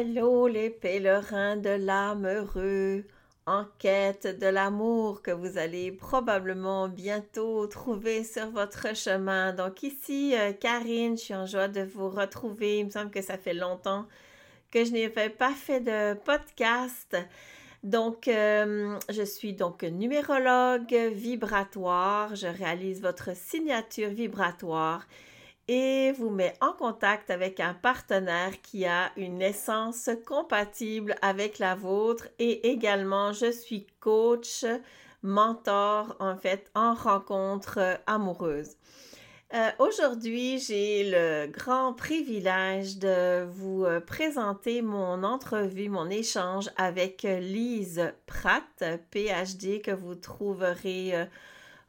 Hello les pèlerins de l'âme heureux, en quête de l'amour que vous allez probablement bientôt trouver sur votre chemin. Donc ici, euh, Karine, je suis en joie de vous retrouver. Il me semble que ça fait longtemps que je n'ai pas fait de podcast. Donc, euh, je suis donc numérologue vibratoire. Je réalise votre signature vibratoire et vous met en contact avec un partenaire qui a une essence compatible avec la vôtre et également je suis coach, mentor en fait en rencontre amoureuse. Euh, aujourd'hui, j'ai le grand privilège de vous euh, présenter mon entrevue, mon échange avec Lise Pratt, PhD, que vous trouverez euh,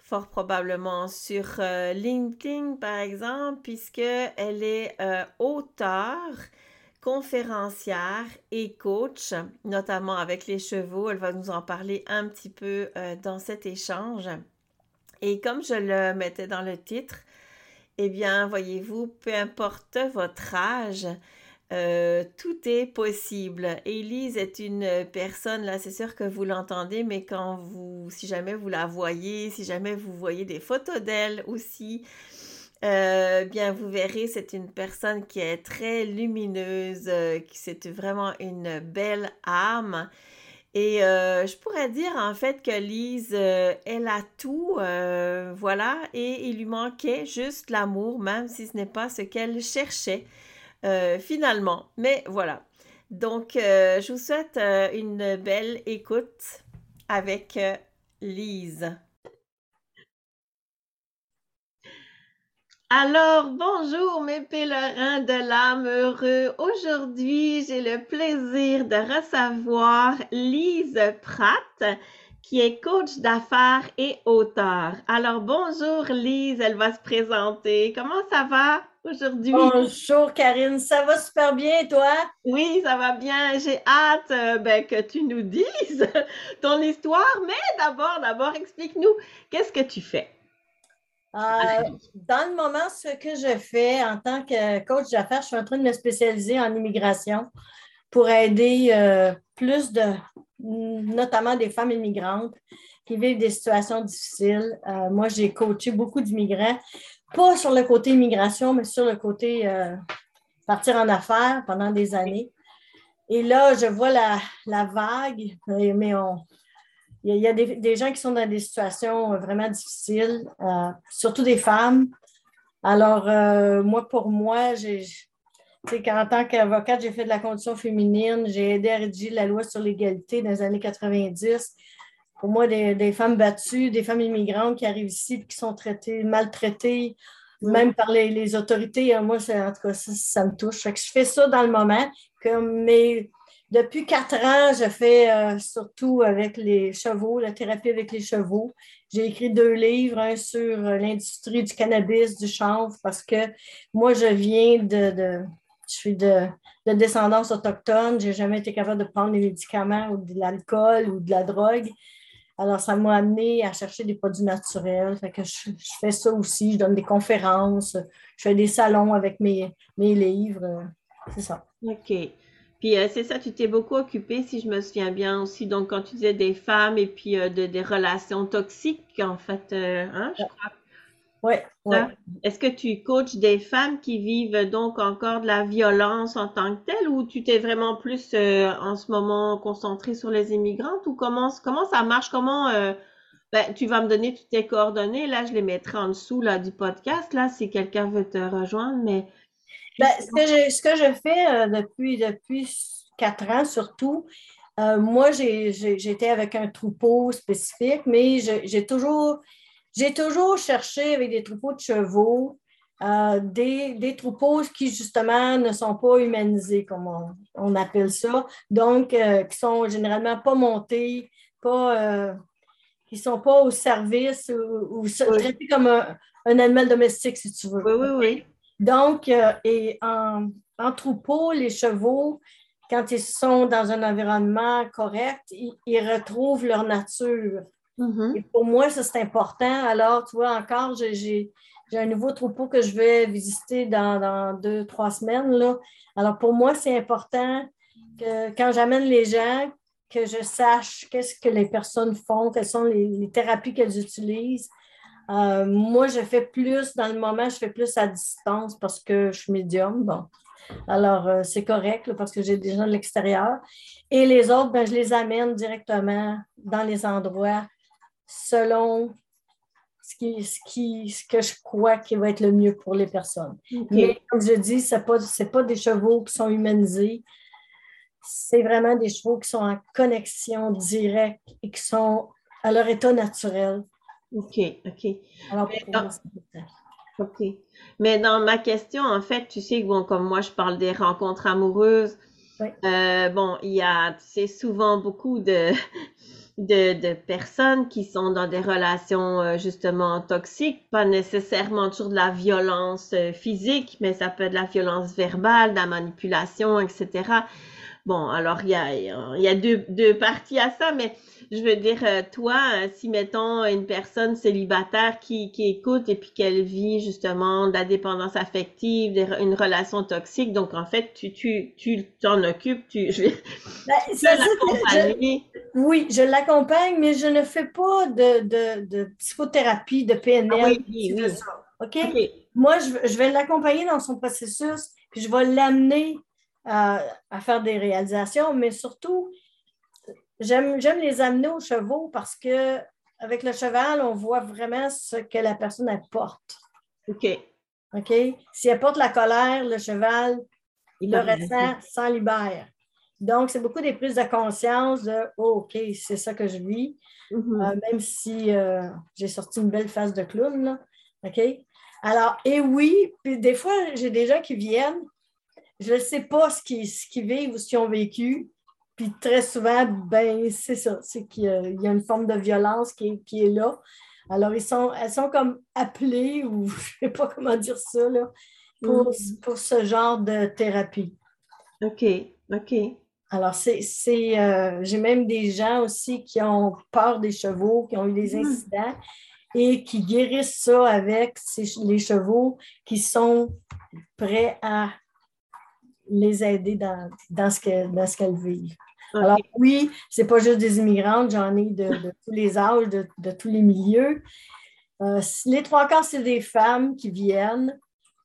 fort probablement sur euh, LinkedIn, par exemple, puisqu'elle est euh, auteure, conférencière et coach, notamment avec les chevaux. Elle va nous en parler un petit peu euh, dans cet échange. Et comme je le mettais dans le titre, eh bien, voyez-vous, peu importe votre âge, euh, tout est possible. Élise est une personne, là, c'est sûr que vous l'entendez, mais quand vous, si jamais vous la voyez, si jamais vous voyez des photos d'elle aussi, euh, bien, vous verrez, c'est une personne qui est très lumineuse, euh, qui c'est vraiment une belle âme. Et je pourrais dire en fait que Lise, elle a tout, voilà, et il lui manquait juste l'amour, même si ce n'est pas ce qu'elle cherchait. Euh, finalement. Mais voilà. Donc, euh, je vous souhaite euh, une belle écoute avec Lise. Alors, bonjour mes pèlerins de l'âme heureux. Aujourd'hui, j'ai le plaisir de recevoir Lise Pratt, qui est coach d'affaires et auteur. Alors, bonjour Lise, elle va se présenter. Comment ça va? Aujourd'hui. Bonjour Karine, ça va super bien toi? Oui, ça va bien. J'ai hâte euh, ben, que tu nous dises ton histoire, mais d'abord, d'abord, explique-nous qu'est-ce que tu fais? Euh, dans le moment, ce que je fais en tant que coach d'affaires, je suis en train de me spécialiser en immigration pour aider euh, plus de, notamment des femmes immigrantes qui vivent des situations difficiles. moi, j'ai coaché beaucoup d'immigrants pas sur le côté immigration, mais sur le côté euh, partir en affaires pendant des années. Et là, je vois la, vague, mais il y a, des, gens qui sont dans des situations vraiment difficiles, euh, surtout des femmes. Alors, euh, moi, pour moi, en tant qu'avocate, j'ai fait de la condition féminine, j'ai aidé à rédiger la loi sur l'égalité dans les années 90 pour moi, des, femmes battues, des femmes immigrantes qui arrivent ici et qui sont traitées, maltraitées, même par les, autorités. Hein, moi, en tout cas, ça, me touche. je fais ça dans le moment. mais depuis quatre ans, je fais euh, surtout avec les chevaux, la thérapie avec les chevaux. J'ai écrit deux livres, un sur l'industrie du cannabis, du chanvre, parce que moi, je viens de, je suis de, de descendance autochtone. Je n'ai jamais été capable de prendre des médicaments ou de l'alcool ou de la drogue. Alors, ça m'a amené à chercher des produits naturels. Fait que je, fais ça aussi. Je donne des conférences. Je fais des salons avec mes, mes livres. C'est ça. OK. Puis euh, c'est ça, tu t'es beaucoup occupée, si je me souviens bien aussi, donc quand tu disais des femmes et puis euh, de, des relations toxiques, en fait, euh, hein, je crois oui. Est-ce que tu coaches des femmes qui vivent donc encore de la violence en tant que telle ou tu t'es vraiment plus euh, en ce moment concentré sur les immigrantes ou comment, comment ça marche? Comment euh, ben, tu vas me donner toutes tes coordonnées, là je les mettrai en dessous là, du podcast, là, si quelqu'un veut te rejoindre, mais ben, ce, que je, ce que je fais euh, depuis, depuis quatre ans surtout, moi j'ai été avec un troupeau spécifique, mais j'ai toujours j'ai toujours cherché avec des troupeaux de chevaux euh, des, troupeaux qui, justement, ne sont pas humanisés, comme on, appelle ça. Donc, euh, qui sont généralement pas montés, pas, euh, qui ne sont pas au service ou, traités comme un, animal domestique, si tu veux. Oui, oui, oui. Donc, et en, en, troupeau, les chevaux, quand ils sont dans un environnement correct, ils retrouvent leur nature. Mm-hmm. pour moi, ça, c'est important. Alors, tu vois, encore, j'ai un nouveau troupeau que je vais visiter dans, deux, trois semaines. Là. Alors, pour moi, c'est important que quand j'amène les gens, que je sache qu'est-ce que les personnes font, quelles sont les, thérapies qu'elles utilisent. Euh, moi, je fais plus dans le moment, je fais plus à distance parce que je suis médium. Bon. Alors, euh, c'est correct parce que j'ai des gens de l'extérieur. Et les autres, ben, je les amène directement dans les endroits selon ce, qui, ce, qui, ce que je crois qui va être le mieux pour les personnes. Mais comme je dis, ce n'est pas, pas des chevaux qui sont humanisés. C'est vraiment des chevaux qui sont en connexion directe et qui sont à leur état naturel. OK, OK. Alors, OK. Mais dans ma question, en fait, tu sais, bon, comme moi, je parle des rencontres amoureuses. Euh, bon, il y a, c'est souvent beaucoup de, de, personnes qui sont dans des relations euh, justement toxiques, pas nécessairement toujours de la violence euh, physique, mais ça peut être de la violence verbale, de la manipulation, etc. Bon, alors il y a, il y a deux, deux parties à ça, mais je veux dire, euh, toi, euh, si mettons une personne célibataire qui, qui écoute et puis qu'elle vit justement de la dépendance affective, une relation toxique, donc en fait, tu tu tu t'en occupes, tu je vais ben, oui, je l'accompagne, mais je ne fais pas de, de, de psychothérapie, de PNL. Ah oui, oui, OK? Moi, je, je vais l'accompagner dans son processus, puis je vais l'amener à, à faire des réalisations, mais surtout, J'aime les amener aux chevaux parce que avec le cheval, on voit vraiment ce que la personne apporte. OK. OK? Si elle porte la colère, le cheval, il le ressent, s'en libère. Donc, c'est beaucoup des prises de conscience de oh, OK, c'est ça que je vis. Mm-hmm. Euh, même si euh, j'ai sorti une belle face de clown. Là. OK? Alors, et oui, puis des fois, j'ai des gens qui viennent, je ne sais pas ce qu'ils ce vivent ou ce qu'ils ont vécu. Puis très souvent, ben, c'est ça, c'est qu'il y, a une forme de violence qui est, là. Alors, ils sont, elles sont comme appelées, ou je ne sais pas comment dire ça, là, pour, mm. pour ce genre de thérapie. OK, OK. Alors, c'est, euh, j'ai même des gens aussi qui ont peur des chevaux, qui ont eu des mm. incidents et qui guérissent ça avec les chevaux qui sont prêts à les aider dans, dans ce qu'elles vivent. Alors oui, c'est pas juste des immigrantes, j'en ai de, tous les âges, de, tous les milieux. Euh, les trois quarts, c'est des femmes qui viennent.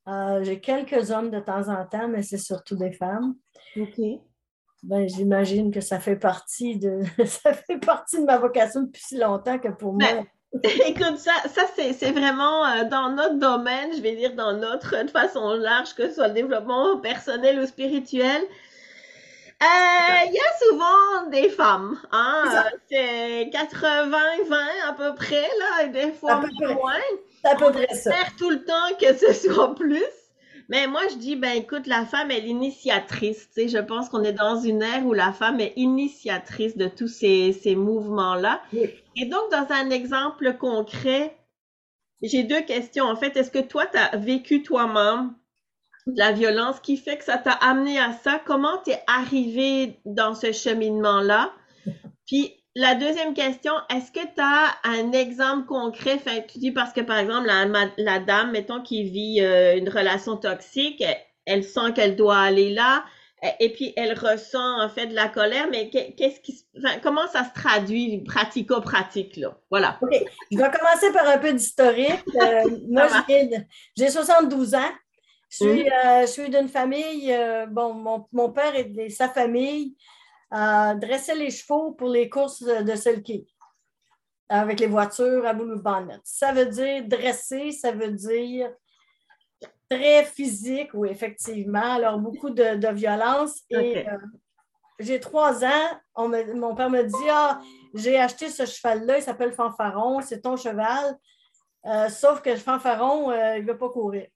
Euh, j'ai quelques hommes de temps en temps, mais c'est surtout des femmes. OK. Ben, j'imagine que ça fait partie de ça fait partie de ma vocation depuis si longtemps que pour moi. Ben, écoute, ça, ça c'est vraiment euh, dans notre domaine, je vais dire dans notre de façon large, que ce soit le développement personnel ou spirituel. Euh, il y a souvent des femmes, hein? C'est 80-20 à peu près, là, et des fois moins. C'est à peu près ça. tout le temps que ce soit plus. Mais moi, je dis, ben écoute, la femme est l'initiatrice. Tu sais, je pense qu'on est dans une ère où la femme est initiatrice de tous ces, ces mouvements-là. Et donc, dans un exemple concret, j'ai deux questions. En fait, est-ce que toi, tu as vécu toi-même la violence qui fait que ça t'a amené à ça? Comment t'es arrivé dans ce cheminement-là? Puis la deuxième question, est-ce que tu as un exemple concret? Tu dis parce que par exemple, la, dame, mettons, qui vit euh, une relation toxique, elle, sent qu'elle doit aller là, et puis elle ressent en fait de la colère, mais qu'est-ce qui, enfin, comment ça se traduit pratico-pratique là? Voilà. OK. Je vais commencer par un peu d'historique. Euh, moi, j'ai 72 ans. Euh, je suis, d'une famille, euh, bon, mon, père et, sa famille euh, dressaient les chevaux pour les courses de sulky avec les voitures à bonnet. Ça veut dire dresser, ça veut dire très physique, oui, effectivement. Alors, beaucoup de, violence. Et j'ai trois ans, mon père me dit Ah, j'ai acheté ce cheval-là, il s'appelle Fanfaron, c'est ton cheval. sauf que le fanfaron, il ne veut pas courir.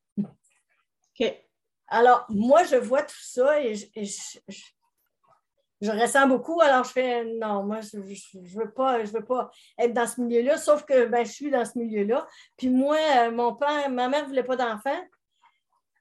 Alors, moi, je vois tout ça et, je, ressens beaucoup. Alors, je fais non, moi, je ne veux, pas, je veux pas être dans ce milieu-là, sauf que ben, je suis dans ce milieu-là. Puis moi, euh, mon père, ma mère ne voulait pas d'enfants.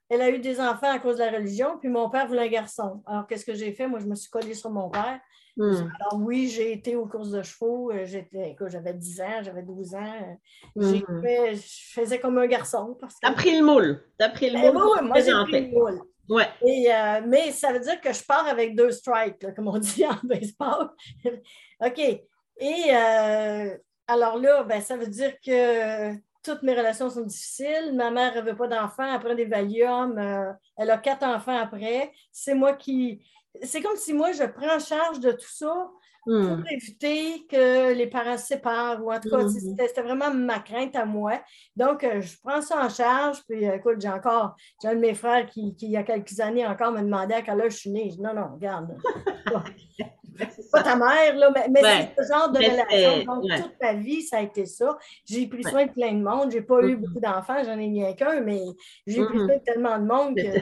Elle a eu des enfants à cause de la religion, puis mon père voulait un garçon. Alors, qu'est-ce que j'ai fait? Moi, je me suis collée sur mon père. Hmm. Alors oui, j'ai été aux courses de chevaux. Euh, j'étais, j'avais 10 ans, j'avais 12 ans. Hmm. je faisais comme un garçon. Parce que... T'as pris le moule. T'as pris le ben moule. moi, j'ai pris le moule. Ouais. Et, euh, mais ça veut dire que je pars avec deux strikes, comme on dit en baseball. OK. Et euh, alors là, ben, ça veut dire que toutes mes relations sont difficiles. Ma mère ne veut pas d'enfants, elle prend des Valium. elle a quatre enfants après. C'est moi qui c'est comme si moi, je prends en charge de tout ça pour hmm. éviter que les parents se séparent. Ou en tout cas, hmm. c'était vraiment ma crainte à moi. Donc, euh, je prends ça en charge. Puis, euh, écoute, j'ai encore, j'ai un de mes frères qui, il y a quelques années encore, me demandait à quel âge je suis née. Je dis, non, non, regarde. c'est pas ta mère, là, mais, c'est ce genre de relation. Donc, toute ma vie, ça a été ça. J'ai pris soin de plein de monde. J'ai pas eu hmm. beaucoup d'enfants, j'en ai rien qu'un, mais j'ai pris soin de tellement de monde que.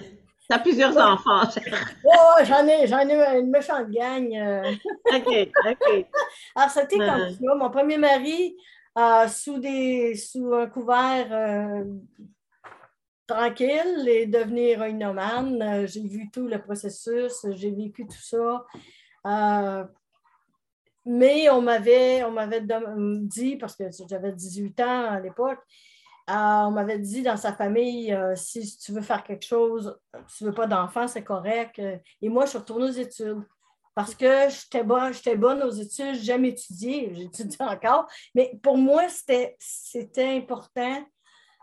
Tu as plusieurs enfants. oh, j'en ai, j'en ai une méchante gang. Euh. OK, OK. Alors, c'était comme ça. Mon premier mari, euh, sous, des, sous un couvert euh, tranquille, est devenu héroïnomane. j'ai vu tout le processus, j'ai vécu tout ça. Mais on m'avait, on m'avait dit, parce que j'avais 18 ans à l'époque, on m'avait dit dans sa famille, euh, si tu veux faire quelque chose, tu ne veux pas d'enfant, c'est correct. Et moi, je suis retournée aux études parce que j'étais bonne, bonne aux études, j'aime étudier, j'étudie encore. Mais pour moi, c'était important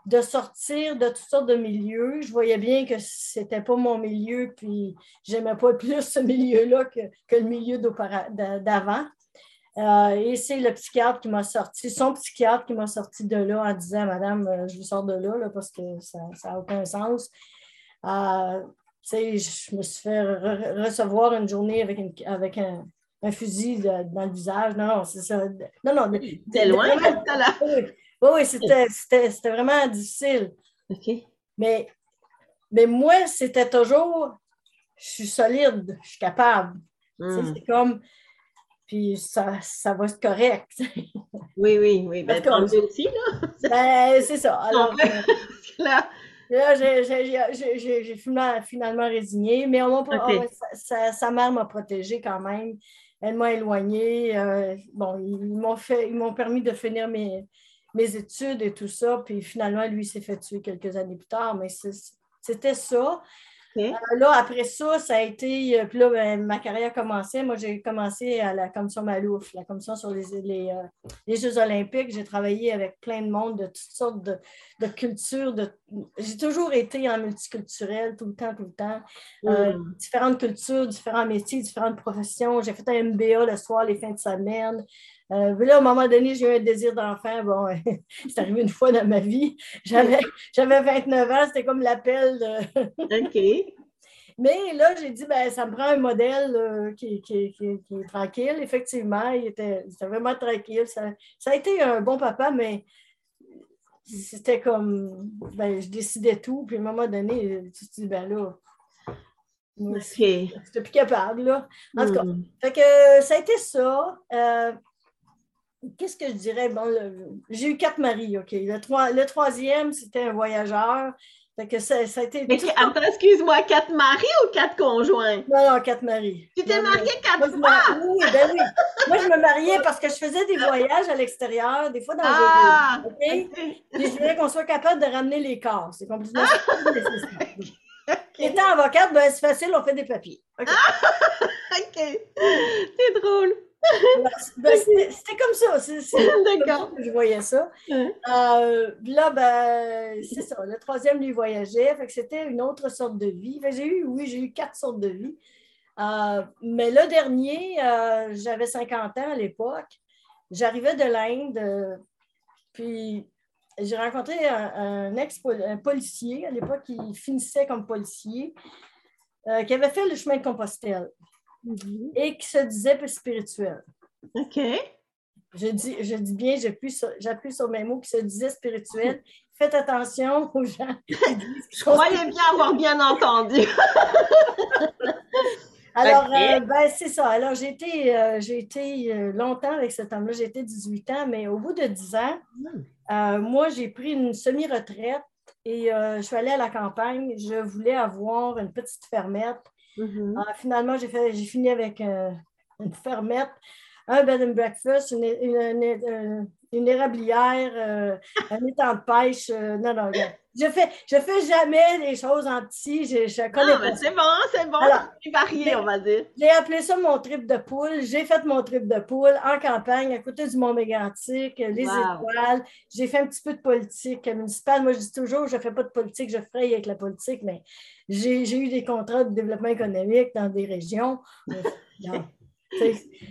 de sortir de toutes sortes de milieux. Je voyais bien que ce n'était pas mon milieu, puis j'aimais pas plus ce milieu-là que, que, le milieu d'avant. Euh, et c'est le psychiatre qui m'a sorti, son psychiatre qui m'a sorti de là en disant Madame, euh, je vous sors de là, parce que ça n'a aucun sens. Euh, je me suis fait recevoir une journée avec, avec un, fusil dans le visage. Non, non, c'est ça. Non, non. T'es loin, là. Oui, oui c'était vraiment difficile. Mais, mais moi, c'était toujours je suis solide, je suis capable. Hmm. C'est comme puis ça, ça va être correct. oui, oui, oui. Ben, aussi, là. ben, c'est ça. Alors, euh, là, là j'ai finalement résigné, mais on sa, mère m'a protégée quand même. Elle m'a éloignée. Euh, bon, ils m'ont permis de finir mes, mes études et tout ça. Puis finalement, lui s'est fait tuer quelques années plus tard, mais c'était ça. Euh, là, après ça, ça a été. Euh, puis là, ben, ma carrière commençait. Moi, j'ai commencé à la commission Malouf, la commission sur les, les, euh, les Jeux Olympiques. J'ai travaillé avec plein de monde de toutes sortes de, de cultures. De... J'ai toujours été en multiculturel, tout le temps, tout le temps. Mm. différentes cultures, différents métiers, différentes professions. J'ai fait un MBA le soir, les fins de semaine. Euh, là, à un moment donné, j'ai eu un désir d'enfant. Bon, c'est arrivé une fois dans ma vie. J'avais, 29 ans, c'était comme l'appel de. OK. Mais là, j'ai dit, ben, ça me prend un modèle euh, qui, est tranquille. Effectivement, il était, vraiment tranquille. Ça, a été un bon papa, mais c'était comme, ben, je décidais tout. Puis à un moment donné, tu te dis, ben là, je suis plus capable. Là. En tout cas, hmm. fait que, ça a été ça. Euh, qu'est-ce que je dirais? Bon, j'ai eu quatre maris, OK. Le, troisième, c'était un voyageur. Fait que ça, a été. attends, excuse-moi, quatre maris ou quatre conjoints? Non, non, quatre maris. Tu t'es mariée quatre fois? Oui, ben oui. Moi, je me mariais parce que je faisais des voyages à l'extérieur, des fois dans ah, OK? Puis je voulais qu'on soit capable de ramener les corps. C'est complètement. Ah! Étant avocate, ben, c'est facile, on fait des papiers. OK? OK. C'est drôle. Ben, c'était comme ça. C'est que je voyais ça. Euh, là, ben, c'est ça. Le troisième, lui, voyageait. Fait que c'était une autre sorte de vie. j'ai eu, oui, j'ai eu quatre sortes de vie. Euh, mais le dernier, euh, j'avais 50 ans à l'époque. J'arrivais de l'Inde. puis j'ai rencontré un, ex-policier à l'époque qui finissait comme policier, qui avait fait le chemin de Compostelle. Mhm. et qui se disait spirituel. OK. Je dis, je dis bien, j'appuie sur, mes mots qui se disaient spirituel. Faites attention aux gens qui disent. Je croyais bien avoir bien entendu. Alors, euh, ben, c'est ça. Alors, j'ai été, euh, été euh, longtemps avec cet homme-là. J'ai été 18 ans, mais au bout de 10 ans, hmm. moi, j'ai pris une semi-retraite et je suis allée à la campagne. Je voulais avoir une petite fermette Mm-hmm. Ah, finalement, j'ai fini avec une fermette, un bed and breakfast, une, une, une, érablière, euh, un étang de pêche. Euh, non, non, je fais, je fais jamais les choses en petit. Je, je connais ah, C'est bon, c'est bon. C'est varié, on va dire. J'ai appelé ça mon trip de poule. J'ai fait mon trip de poule en campagne, à côté du Mont Mégantic, les étoiles. J'ai fait un petit peu de politique municipale. Moi, je dis toujours, je ne fais pas de politique, je ferai avec la politique, mais j'ai eu des contrats de développement économique dans des régions.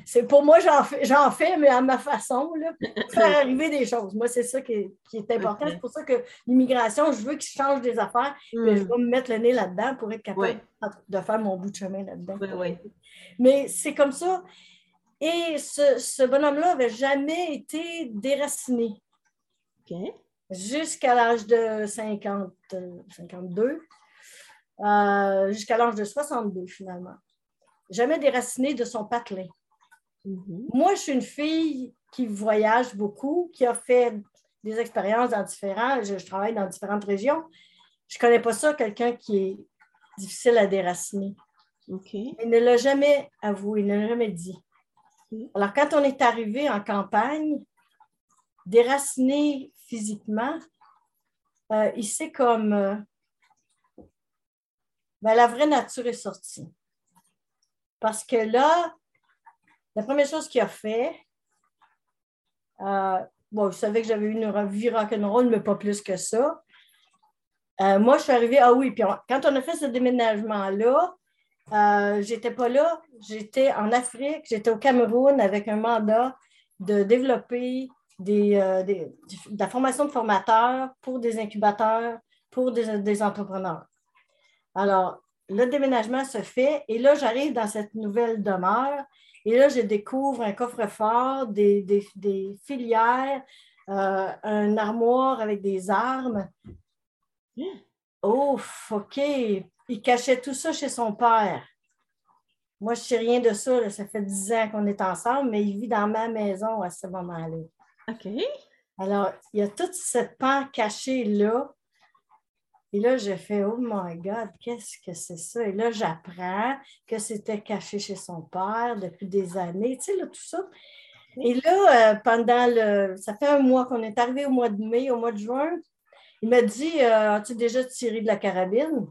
C'est pour moi, j'en fais, fais, mais à ma façon, là, pour faire arriver des choses. Moi, c'est ça qui est, important. C'est pour ça que l'immigration, je veux qu'ils changent des affaires, mais je mm. vais me mettre le nez là-dedans pour être capable de faire mon bout de chemin là-dedans. mais c'est comme ça. Et ce, bonhomme-là n'avait jamais été déraciné. Jusqu'à l'âge de 50, 52, euh, jusqu'à l'âge de 62, finalement jamais déraciné de son patelin. Mm-hmm. Moi, je suis une fille qui voyage beaucoup, qui a fait des expériences dans différents, je, travaille dans différentes régions. Je ne connais pas ça, quelqu'un qui est difficile à déraciner. Il ne l'a jamais avoué, il ne l'a jamais dit. Alors, quand on est arrivé en campagne, déraciné physiquement, euh, il sait comme euh, ben, la vraie nature est sortie. Parce que là, la première chose qu'il a fait, euh, bon, je savais que j'avais eu une vie rock'n'roll, mais pas plus que ça. Euh, moi, je suis arrivée, ah oui, puis quand on a fait ce déménagement-là, euh, j'étais pas là, j'étais en Afrique, j'étais au Cameroun avec un mandat de développer des, euh, de la formation de formateurs pour des incubateurs, pour des, des entrepreneurs. Alors, le déménagement se fait et là, j'arrive dans cette nouvelle demeure et là, je découvre un coffre-fort, des, filières, euh, un armoire avec des armes. Oh, OK. Il cachait tout ça chez son père. Moi, je ne sais rien de ça. Ça fait dix ans qu'on est ensemble, mais il vit dans ma maison à ce moment-là. OK. Alors, il y a toute cette pan cachée là et là, je fais Oh my God, qu'est-ce que c'est ça? Et là, j'apprends que c'était caché chez son père depuis des années, tu sais, là, tout ça. Et là, euh, pendant le. Ça fait un mois qu'on est arrivé au mois de mai, au mois de juin. Il m'a dit euh, As-tu déjà tiré de la carabine?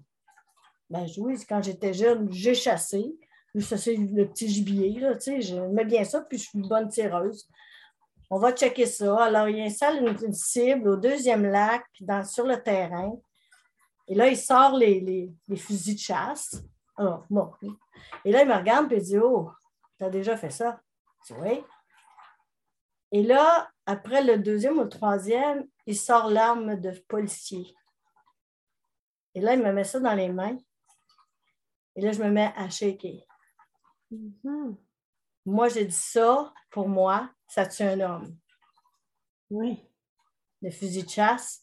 Ben oui, quand j'étais jeune, j'ai chassé. Ça, c'est le petit gibier, là, tu sais, j'aimais bien ça, puis je suis une bonne tireuse. On va checker ça. Alors, il installe une, une cible au deuxième lac dans, sur le terrain. Et là, il sort les, fusils de chasse. Ah, et là, il me regarde et il dit Oh, tu as déjà fait ça? Je dis Oui. Et là, après le deuxième ou le troisième, il sort l'arme de policier. Et là, il me met ça dans les mains. Et là, je me mets à shaker. Mm-hmm. Moi, j'ai dit ça, pour moi, ça tue un homme. Oui. Le fusil de chasse,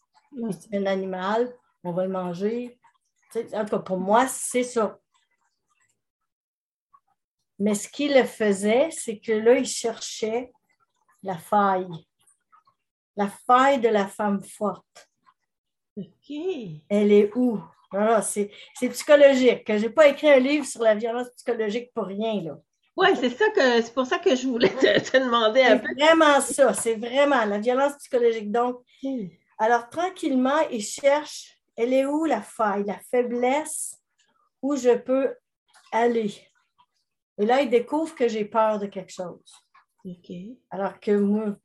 c'est un animal, on va le manger. en tout cas, pour moi, c'est ça. Mais ce qu'il le faisait, c'est que là, il cherchait la faille. La faille de la femme forte. Elle est où? c'est psychologique. Je n'ai pas écrit un livre sur la violence psychologique pour rien. Là. Oui, c'est ça que c'est pour ça que je voulais te, demander un peu. C'est vraiment ça, c'est vraiment la violence psychologique. Donc, alors tranquillement, il cherche elle est où la faille, la faiblesse où je peux aller? Et là, il découvre que j'ai peur de quelque chose. Alors que moi,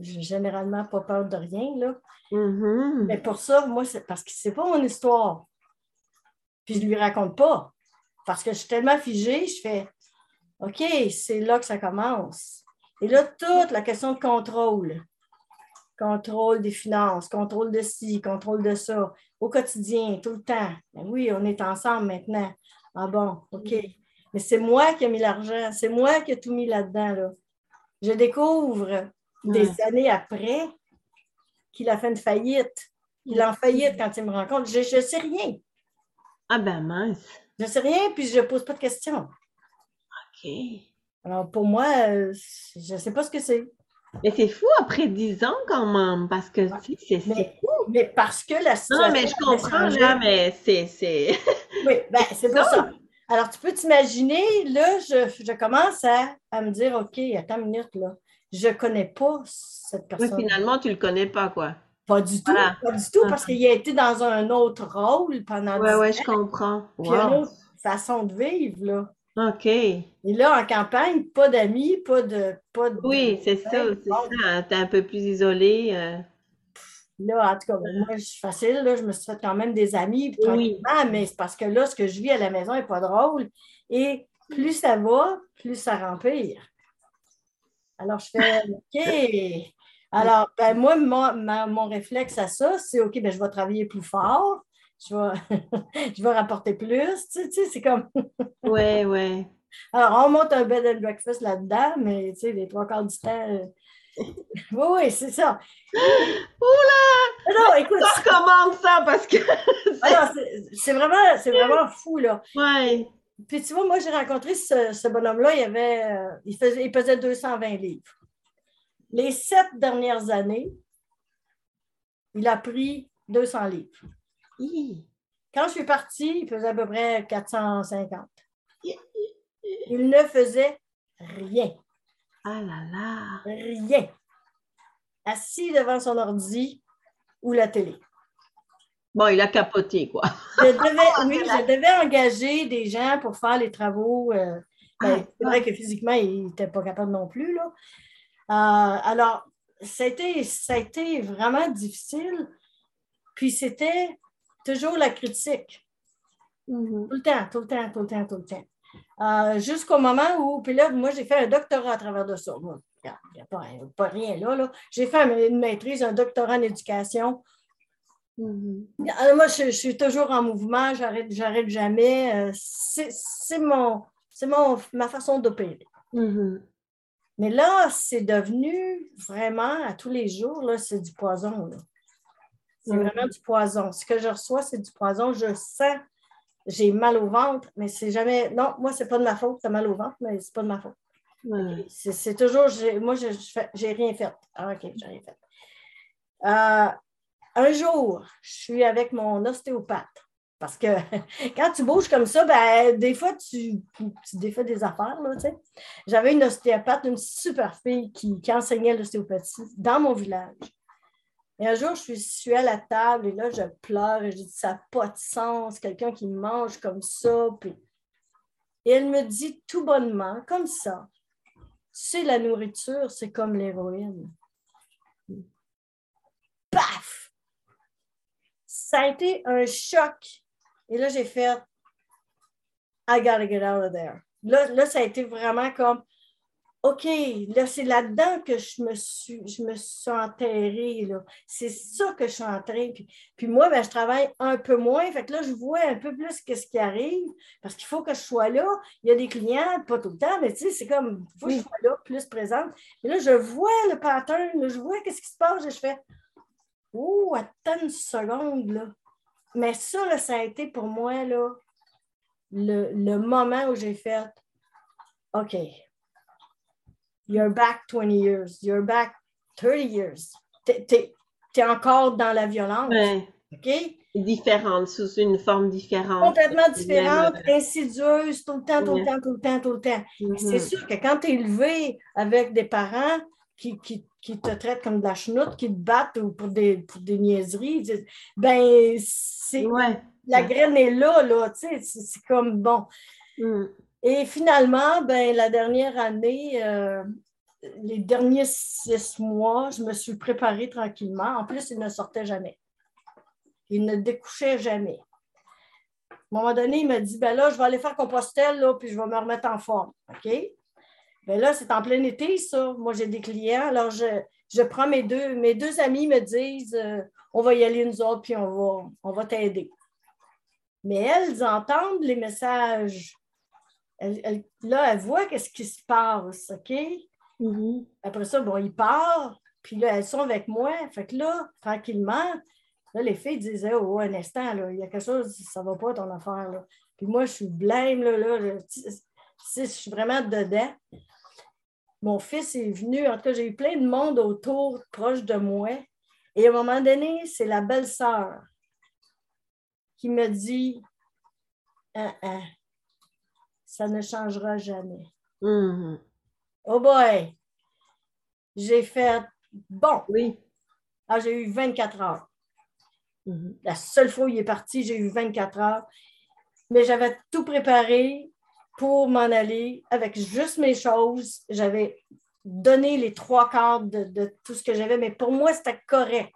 j'ai généralement pas peur de rien, là. Mm-hmm. Mais pour ça, moi, c'est parce que c'est pas mon histoire. Puis je lui raconte pas. Parce que je suis tellement figée, je fais OK, c'est là que ça commence. Et là, toute la question de contrôle contrôle des finances, contrôle de ci, contrôle de ça, au quotidien, tout le temps. Ben oui, on est ensemble maintenant. Ah bon, OK. Mais c'est moi qui ai mis l'argent, c'est moi qui ai tout mis là-dedans. Là. Je découvre des années après qu'il a fait une faillite. Il est en faillite quand il me rencontre. Je ne sais rien. Ah ben mince. Je ne sais rien, puis je ne pose pas de questions. OK. Alors pour moi, euh, je ne sais pas ce que c'est. Mais c'est fou après dix ans quand même, parce que c'est fou. Mais parce que la situation. Non, mais je comprends, là, mais c'est. oui, ben, c'est pour ça. Alors, tu peux t'imaginer, là, je, commence à, me dire, OK, attends une minute, là. Je ne connais pas cette personne. Oui, finalement, tu ne le connais pas, quoi. Pas du tout, pas du tout, parce qu'il a été dans un autre rôle pendant Oui, oui, je comprends. Puis une autre façon de vivre, là. OK. Et là, en campagne, pas d'amis, pas de, pas de. Oui, c'est ça, c'est ça. T'es un peu plus isolé. Euh. Là, en tout cas, moi, je suis facile, là, je me suis fait quand même des amis, tranquillement, mais c'est parce que là, ce que je vis à la maison n'est pas drôle. Et plus ça va, plus ça rempire. Alors, je fais OK. Alors, ben, moi, mon, mon réflexe à ça, c'est OK, ben, je vais travailler plus fort, je vais, je vais rapporter plus. Tu sais, c'est comme. Oui, oui. Alors, on monte un bed and breakfast là-dedans, mais tu sais, les trois quarts du temps. Euh, oui, oui, c'est ça. Oula! Non, écoute. Ça recommande ça parce que. c'est vraiment, vraiment fou, là. Oui. Puis tu vois, moi, j'ai rencontré ce, bonhomme-là, il, avait, euh, il, faisait, il pesait 220 livres. Les sept dernières années, il a pris 200 livres. Quand je suis partie, il faisait à peu près 450. Il ne faisait rien. Ah là là! Rien. Assis devant son ordi ou la télé. Bon, il a capoté, quoi. Je devais, oui, je devais engager des gens pour faire les travaux. Euh, ben, ah, c'est vrai que physiquement, il n'était pas capable non plus. Là. Euh, alors, ça a, été, ça a été vraiment difficile. Puis c'était toujours la critique. Mm-hmm. Tout le temps, tout le temps, tout le temps, tout le temps. Euh, jusqu'au moment où, puis là, moi, j'ai fait un doctorat à travers de ça. il n'y a pas, rien là. là. J'ai fait une maîtrise, un doctorat en éducation. Mm-hmm. moi, je, suis toujours en mouvement, j'arrête, j'arrête jamais. Euh, c'est, mon, c'est mon, ma façon d'opérer. Mm-hmm. Mais là, c'est devenu vraiment, à tous les jours, là, c'est du poison. C'est vraiment du poison. Ce que je reçois, c'est du poison. Je sens j'ai mal au ventre, mais c'est jamais. Non, moi, c'est pas de ma faute, t'as mal au ventre, mais c'est pas de ma faute. C'est toujours. Moi, je j'ai rien fait. Ah, OK, j'ai rien fait. Euh, un jour, je suis avec mon ostéopathe. Parce que quand tu bouges comme ça, ben, des fois, tu, tu défais des affaires. Là, J'avais une ostéopathe, une super fille qui, qui enseignait l'ostéopathie dans mon village. Et un jour, je suis, à la table et là, je pleure et je dis Ça n'a pas de sens, quelqu'un qui mange comme ça. Et elle me dit tout bonnement, comme ça C'est la nourriture, c'est comme l'héroïne. Paf Ça a été un choc. Et là, j'ai fait I gotta get out of there. Là, là, ça a été vraiment comme OK, là, c'est là-dedans que je me suis, je me suis enterrée. C'est ça que je suis en train. Puis, moi, ben, je travaille un peu moins. Fait que là, je vois un peu plus ce qui arrive parce qu'il faut que je sois là. Il y a des clients, pas tout le temps, mais tu sais, c'est comme, il faut que je sois là, plus présente. Et là, je vois le pattern, je vois qu'est-ce qui se passe et je fais, oh, attends une seconde, là. Mais ça, ça a été pour moi, là, le, le moment où j'ai fait, OK, You're back 20 years. You're back 30 years. Tu es, encore dans la violence. OK? Différente, sous une forme différente. Complètement différente, insidieuse, tout le temps, tout le temps, tout le temps, tout le temps. C'est sûr que quand tu es élevé avec des parents qui, qui, qui, te traitent comme de la chenoute, qui te battent pour des, pour des niaiseries, ben, c'est. La graine est là, là, tu sais, c'est comme bon. Mm. Et finalement, ben, la dernière année, euh, les derniers six mois, je me suis préparée tranquillement. En plus, il ne sortait jamais. Il ne découchait jamais. À un moment donné, il m'a dit ben là, je vais aller faire Compostelle, là, puis je vais me remettre en forme. OK? Ben là, c'est en plein été, ça. Moi, j'ai des clients. Alors, je, prends mes deux, mes deux amis me disent euh, on va y aller nous autres, puis on va, on va t'aider. Mais elles entendent les messages là, elle voit qu'est-ce qui se passe, OK? Mm-hmm. Après ça, bon, il part, puis là, elles sont avec moi. Fait que là, tranquillement, là, les filles disaient, oh, un instant, là, il y a quelque chose, ça ne va pas ton affaire, là. Puis moi, je suis blême, là, là, je, suis vraiment dedans. Mon fils est venu, en tout cas, j'ai eu plein de monde autour, proche de moi. Et à un moment donné, c'est la belle-sœur qui me dit, ah, ah, ça ne changera jamais. Mhm. Oh boy! J'ai fait bon. Oui. Ah, j'ai eu 24 heures. Mhm. La seule fois où il est parti, j'ai eu 24 heures. Mais j'avais tout préparé pour m'en aller avec juste mes choses. J'avais donné les trois quarts de, de tout ce que j'avais, mais pour moi, c'était correct.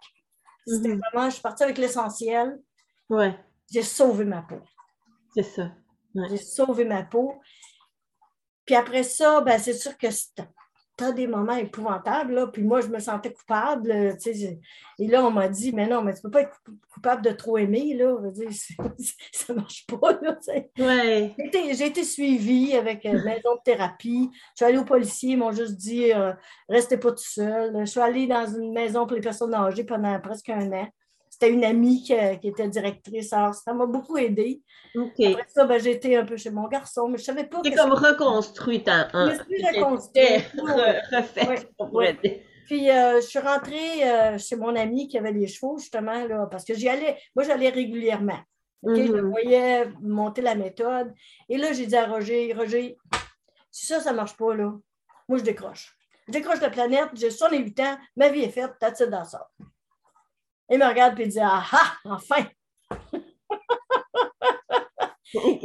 C'était Mhm. vraiment, je suis partie avec l'essentiel. Ouais, J'ai sauvé ma peau. c'est ça. J'ai sauvé ma peau. Puis après ça, ben, c'est sûr que tu as des moments épouvantables. Là. Puis moi, je me sentais coupable. Et là, on m'a dit, mais non, mais tu ne peux pas être cou- coupable de trop aimer. Là. Dire, ça ne marche pas. Ouais. J'ai été, suivie avec euh, maison de thérapie. Je suis allée aux policiers, ils m'ont juste dit euh, restez pas tout seul. Je suis allée dans une maison pour les personnes âgées pendant presque un an. C'était une amie qui, qui était directrice. Alors, ça m'a beaucoup aidée. Après ça, ben, été un peu chez mon garçon, mais je ne savais pas C'est comme reconstruite en, en- Je suis reconstruite. re- refait, Ouais, on pourrait dire. Puis euh, je suis rentrée euh, chez mon ami qui avait les chevaux, justement, là, parce que j'y allais, moi j'allais régulièrement. OK? Je le Mhm. voyais monter la méthode. Et là, j'ai dit à Roger, Roger, si ça, ça ne marche pas, là, moi je décroche. Je décroche la planète, j'ai 68 ans, ma vie est faite, t'as dans ça? Il me regarde et il dit Ah ah, enfin!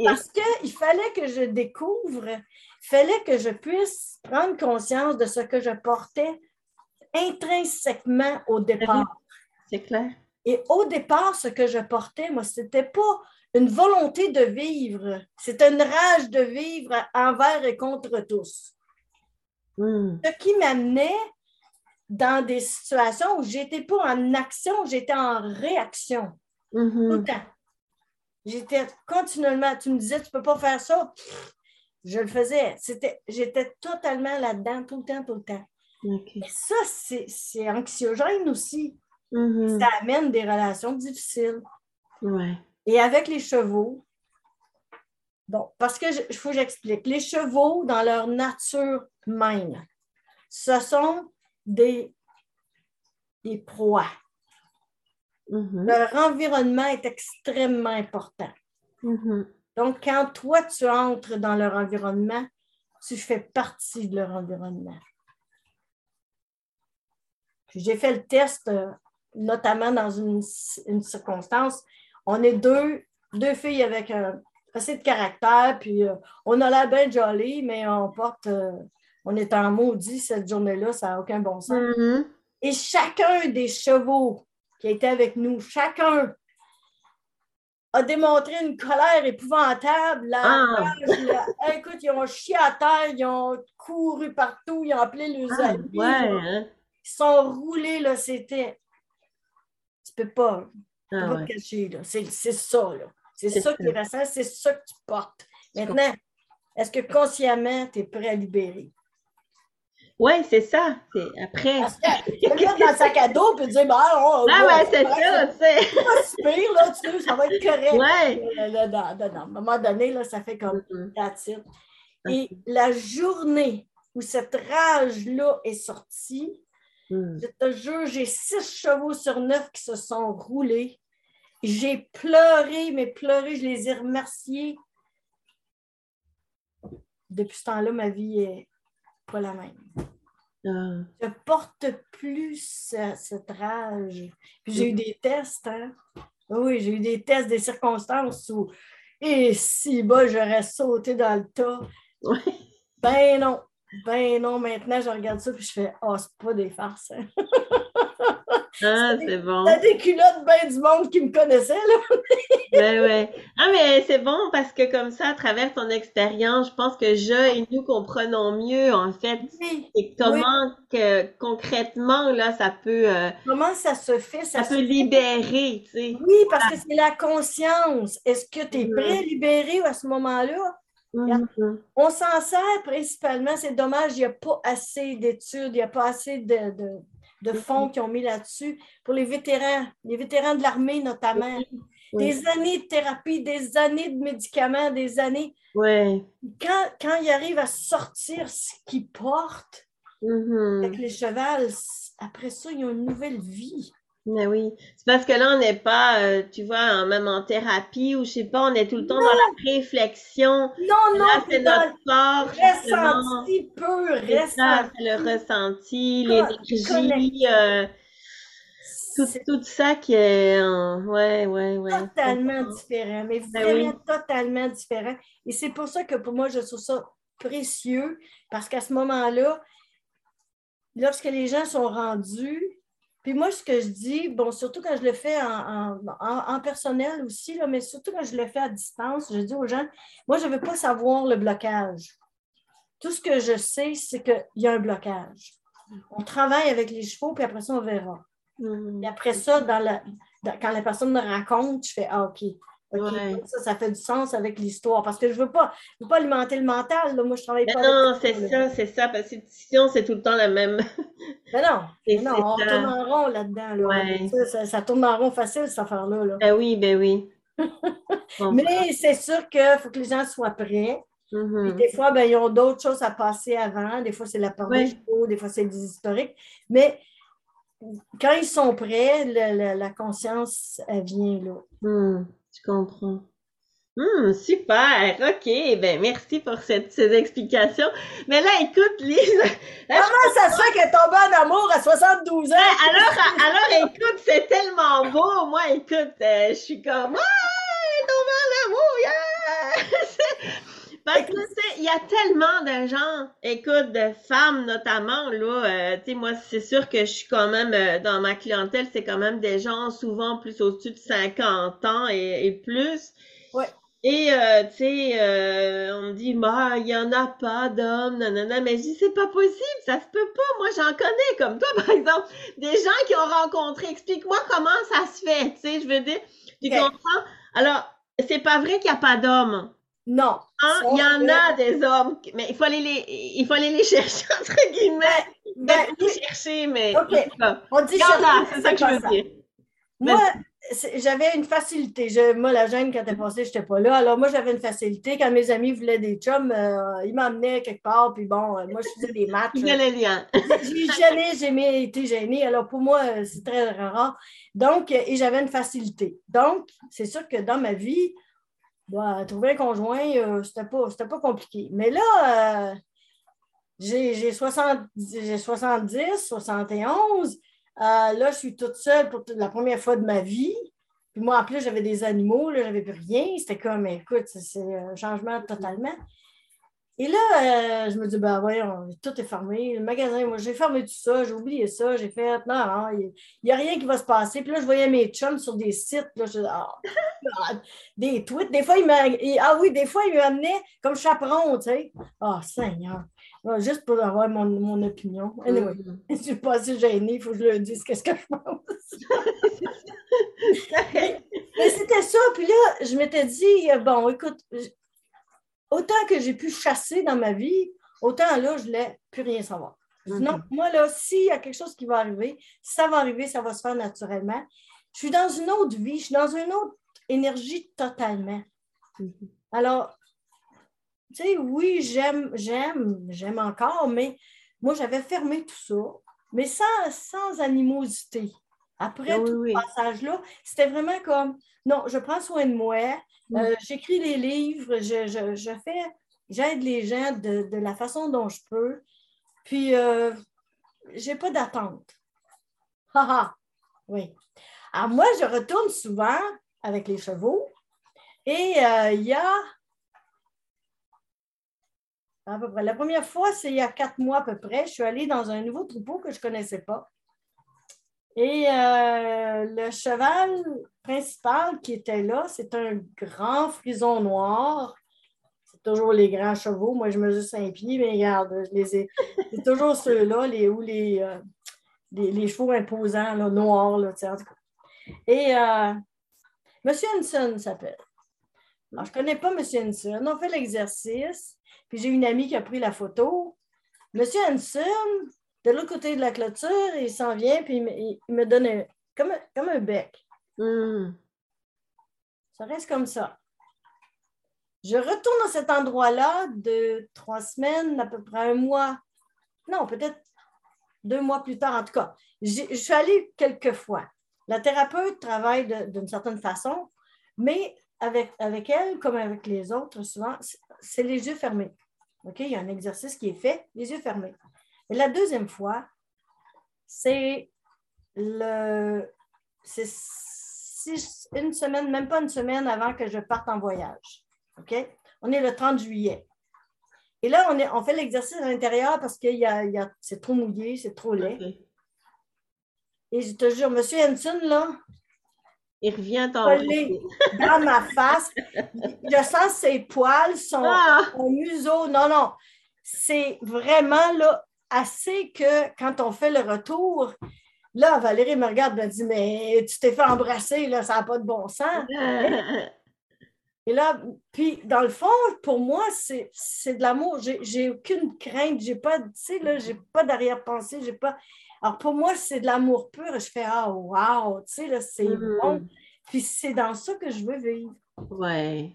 Parce qu'il fallait que je découvre, il fallait que je puisse prendre conscience de ce que je portais intrinsèquement au départ. C'est clair. Et au départ, ce que je portais, moi, ce n'était pas une volonté de vivre, c'était une rage de vivre envers et contre tous. Mhm. Ce qui m'amenait dans des situations où je n'étais pas en action, j'étais en réaction. Tout le Mhm. temps. J'étais continuellement, tu me disais, tu ne peux pas faire ça. Je le faisais. C'était, j'étais totalement là-dedans, tout le temps, tout le temps. Ça, c'est, c'est anxiogène aussi. Mhm. Ça amène des relations difficiles. Ouais. Et avec les chevaux, bon, parce que il faut que j'explique. Les chevaux, dans leur nature même, ce sont des, des proies. Mhm. Leur environnement est extrêmement important. Mhm. Donc, quand toi, tu entres dans leur environnement, tu fais partie de leur environnement. J'ai fait le test, euh, notamment dans une, une circonstance. On est deux, deux filles avec un, assez de caractère, puis euh, on a l'air bien jolly, mais on porte, euh, on est en maudit cette journée-là, ça n'a aucun bon sens. Mhm. Et chacun des chevaux qui était avec nous, chacun a démontré une colère épouvantable. La Ah. Écoute, ils ont chié à terre, ils ont couru partout, ils ont appelé leurs Ah, amis. ouais, hein? Ils sont roulés, là, c'était... Tu peux pas, tu peux Ah, pas ouais. te cacher, là. C'est ça, là. C'est ça ça. qui est restant, c'est ça que tu portes. Maintenant, est-ce que consciemment, tu es prêt à libérer? Ouais, c'est ça. C'est après. Parce que tu peux le mettre dans le sac à dos et dire, ben, on, Ah ouais, c'est ça, tu sais. pas si pire, là, tu sais, ça va être correct. Ouais. Euh, à un moment donné, là, ça fait comme that's it. Et la journée où cette rage-là est sortie, Mhm. je te jure, j'ai six chevaux sur neuf qui se sont roulés. J'ai pleuré, mais pleuré, je les ai remerciés. Depuis ce temps-là, ma vie est pas la même. Ah. Je porte plus ce- cette rage. J'ai eu des tests, hein? Oui, j'ai eu des tests, des circonstances où, et si bas, j'aurais sauté dans le tas. Ben non, ben non, maintenant je regarde ça puis je fais, ah, c'est pas des farces. Hein? Ah, c'est bon. T'as des culottes ben du monde qui me connaissait, là. Ouais, ouais. Ah, mais c'est bon parce que comme ça, à travers ton expérience, je pense que je et nous comprenons mieux, en fait, Oui. et comment que concrètement, là, ça peut, euh, Comment ça se fait? Ça, ça se peut libérer, tu sais. Oui, parce que c'est la conscience. Est-ce que tu es prêt à libérer à ce moment-là? Mhm. On s'en sert principalement. C'est dommage, il n'y a pas assez d'études, il n'y a pas assez de, de- de fonds qui ont mis là-dessus. Pour les vétérans, les vétérans de l'armée notamment. Des années de thérapie, des années de médicaments, des années. Ouais. Quand, quand ils arrivent à sortir ce qu'ils portent Mhm. avec les chevals, après ça, ils ont une nouvelle vie. Mais oui, c'est parce que là, on n'est pas, euh, tu vois, même en thérapie ou je sais pas, on est tout le temps dans la réflexion. Non, non, Là, c'est notre corps, ressenti ça, ressenti. le ressenti, l'énergie, euh, tout, tout ça qui est, en- ouais, ouais, ouais. totalement différent, mais Ben vraiment oui. totalement différent. Et c'est pour ça que pour moi, je trouve ça précieux, parce qu'à ce moment-là, lorsque les gens sont rendus, puis moi, ce que je dis, bon, surtout quand je le fais en, en- personnel aussi, là, mais surtout quand je le fais à distance, je dis aux gens, moi, je ne veux pas savoir le blocage. Tout ce que je sais, c'est qu'il y a un blocage. On travaille avec les chevaux, puis après ça, on verra. Et après ça, dans la, dans- quand la personne me raconte, je fais Ah, OK. Ouais. ça, ça fait du sens avec l'histoire. Parce que je ne veux pas, je veux pas alimenter le mental. là. Moi, je ne travaille pas non, c'est ça, c'est ça, parce que sinon, c'est tout le temps la même. Mais non, mais non, on ça. tourne en rond là-dedans. là. Ouais. Ça, ça- ça tourne en rond facile, cette affaire-là. là. Ben oui, ben oui. Mais c'est sûr qu'il faut que les gens soient prêts. Mhm. des fois, ben, ils ont d'autres choses à passer avant. Des fois, c'est la part Ouais. des fois, c'est des historiques. Mais quand ils sont prêts, le- la conscience, elle vient là. Hmm, je comprends. Hmm, super, ok, ben merci pour cette, ces explications. Mais là, écoute, Lise, Comment ça se fait qu'elle est tombée en amour à 72 ans? alors, alors écoute, c'est tellement beau. Moi, écoute, euh, je suis comme, ah, elle est tombée en amour, yeah! Parce que, tu sais, il y a tellement de gens, écoute, de femmes notamment, là, euh, tu sais, moi, c'est sûr que je suis quand même, euh, dans ma clientèle, c'est quand même des gens souvent plus au-dessus de 50 ans et, et plus. Ouais. Et, euh, tu sais, euh, on me dit, bah, il y en a pas d'hommes, nanana, mais je dis, c'est pas possible, ça se peut pas. Moi, j'en connais, comme toi, par exemple, des gens qui ont rencontré. Explique-moi comment ça se fait, tu sais, je veux dire, tu Ok. comprends? Alors, c'est pas vrai qu'il y a pas d'hommes. Non. Hein, il y en a des hommes, mais il faut aller les, il faut aller les chercher, entre guillemets. Ben, Pas les chercher, mais Ok. on dit il y en a, chercher, c'est ça que je veux dire. Moi, j'avais une facilité. Je- moi, la gêne, quand elle passée, je n'étais pas là. Alors, moi, j'avais une facilité. Quand mes amis voulaient des chums, euh, ils m'emmenaient quelque part. Puis bon, euh, moi, je faisais des matchs. A les liens. J'ai jamais, jamais été gênée. Alors, pour moi, euh, c'est très rare. Donc, euh, et j'avais une facilité. Donc, c'est sûr que dans ma vie, bah, trouver un conjoint, euh, c'était pas, pas compliqué. Mais là, euh, j'ai j'ai 60 j'ai 70, 71. Euh, là, je suis toute seule pour la première fois de ma vie. Puis moi, en plus, j'avais des animaux, là, j'avais plus rien. C'était comme, écoute, c'est un changement totalement. Et là, euh, je me dis, ben voyons, tout est fermé. Le magasin, moi, j'ai fermé tout ça, j'ai oublié ça, j'ai fait, non, non, il n'y a rien qui va se passer. Puis là, je voyais mes chums sur des sites, là, je God, des tweets. Des fois, ils m'a- ils- ah oui, des fois, ils m'amenaient comme chaperon, tu sais. Ah, Seigneur. Ah, Juste pour avoir mon, mon opinion. Anyway, je suis pas assez gênée, il faut que je leur dise qu'est-ce que je pense. Mais c'était ça. Puis là, je m'étais dit, euh, bon, écoute, autant que j'ai pu chasser dans ma vie, autant là, je ne voulais plus rien savoir. Dis, Non, moi, là, s'il y a quelque chose qui va arriver, ça va arriver, ça va se faire naturellement. Je suis dans une autre vie, je suis dans une autre énergie totalement. Mhm. Alors, tu sais, oui, j'aime, j'aime, j'aime encore, mais moi, j'avais fermé tout ça, mais sans, sans animosité. Après oui, tout oui. ce passage-là, c'était vraiment comme, non, je prends soin de moi, Mm. euh, j'écris des livres, je, je- je fais, j'aide les gens de, de la façon dont je peux, puis euh, j'ai pas d'attente. Haha, oui. Alors moi, je retourne souvent avec les chevaux et euh, il y a à peu près. La première fois, c'est il y a quatre mois à peu près. Je suis allée dans un nouveau troupeau que je ne connaissais pas. Et euh, le cheval principal qui était là, c'est un grand frison noir. C'est toujours les grands chevaux. Moi, je mesure cinq pieds, mais regarde. C'est toujours ceux-là, les, les, euh, les, chevaux imposants, noirs, là, en tout cas. Et euh, M. Hanson s'appelle. Je ne connais pas M. Hanson. On fait l'exercice. Puis j'ai une amie qui a pris la photo. Monsieur Hanson, de l'autre côté de la clôture, il s'en vient, puis il me, il me donne un, comme, un, comme un bec. Mhm. Ça reste comme ça. Je retourne à cet endroit-là de trois semaines, à peu près un mois. Non, peut-être deux mois plus tard, en tout cas. Je suis allée quelques fois. La thérapeute travaille d'une certaine façon, mais avec, avec elle, comme avec les autres, souvent, c'est les yeux fermés. OK? Il y a un exercice qui est fait, les yeux fermés. Et la deuxième fois, c'est le. C'est une semaine, même pas une semaine avant que je parte en voyage. OK? On est le 30 juillet. Et là, on, est, on fait l'exercice à l'intérieur parce que y a, y a, c'est trop mouillé, c'est trop laid. Et je te jure, M. Henson, là, il revient dans ma face. Je sens ses poils, ah! son, museau. Non, non. C'est vraiment là, assez que quand on fait le retour, là, Valérie me regarde et me dit Mais tu t'es fait embrasser, là, ça n'a pas de bon sens. Et là, puis dans le fond, pour moi, c'est de l'amour. J'ai aucune crainte, j'ai pas, tu sais, là, j'ai pas d'arrière-pensée, j'ai pas. Alors pour moi, c'est de l'amour pur. Je fais Ah, wow, tu sais, là, c'est mm-hmm. bon. Puis c'est dans ça que je veux vivre. Ouais.